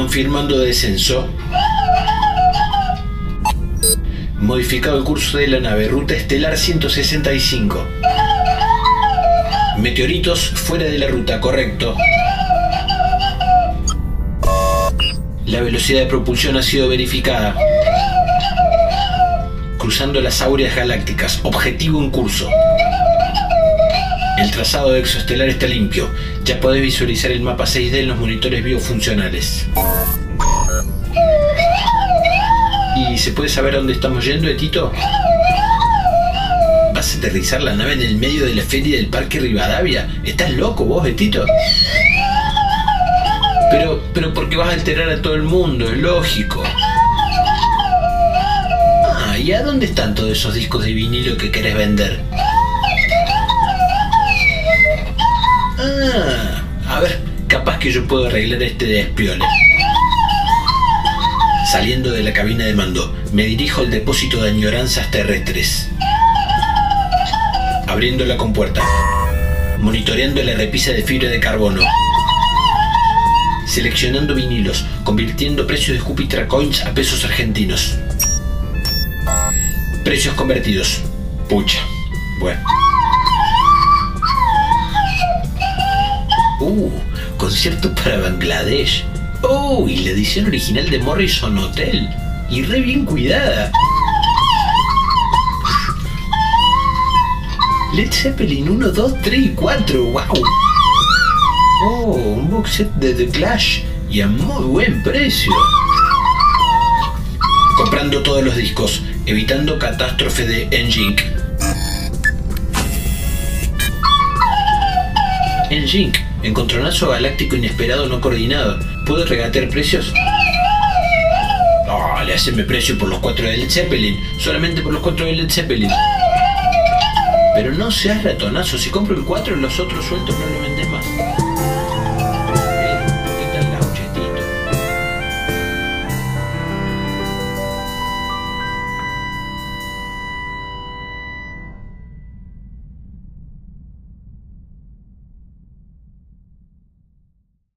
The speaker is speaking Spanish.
Confirmando descenso. Modificado el curso de la nave, ruta estelar 165. Meteoritos fuera de la ruta, correcto. La velocidad de propulsión ha sido verificada. Cruzando las áureas galácticas, objetivo en curso. El trazado exoestelar está limpio. Ya podés visualizar el mapa 6D en los monitores biofuncionales. ¿Y se puede saber a dónde estamos yendo, Etito? ¿Vas a aterrizar la nave en el medio de la feria del Parque Rivadavia? ¿Estás loco vos, Etito? Pero, pero porque vas a alterar a todo el mundo, es lógico. Ah, ¿y a dónde están todos esos discos de vinilo que querés vender? Ah, a ver, capaz que yo puedo arreglar este despiole. Saliendo de la cabina de mando, me dirijo al depósito de añoranzas terrestres. Abriendo la compuerta. Monitoreando la repisa de fibra de carbono. Seleccionando vinilos, convirtiendo precios de Jupiter Coins a pesos argentinos. Precios convertidos. Pucha. Bueno. Concierto para Bangladesh. Oh, y la edición original de Morrison Hotel. Y re bien cuidada. Led Zeppelin 1, 2, 3 y 4. ¡Wow! Oh, un box set de The Clash y a muy buen precio. Comprando todos los discos, evitando catástrofe de Engink. Engink, encontronazo galáctico inesperado no coordinado. ¿Puedo regatear precios? No, le haceme precio por los cuatro de Led Zeppelin. Solamente por los cuatro de Led Zeppelin. Pero no seas ratonazo. Si compro el 4, los otros sueltos no lo vendes más.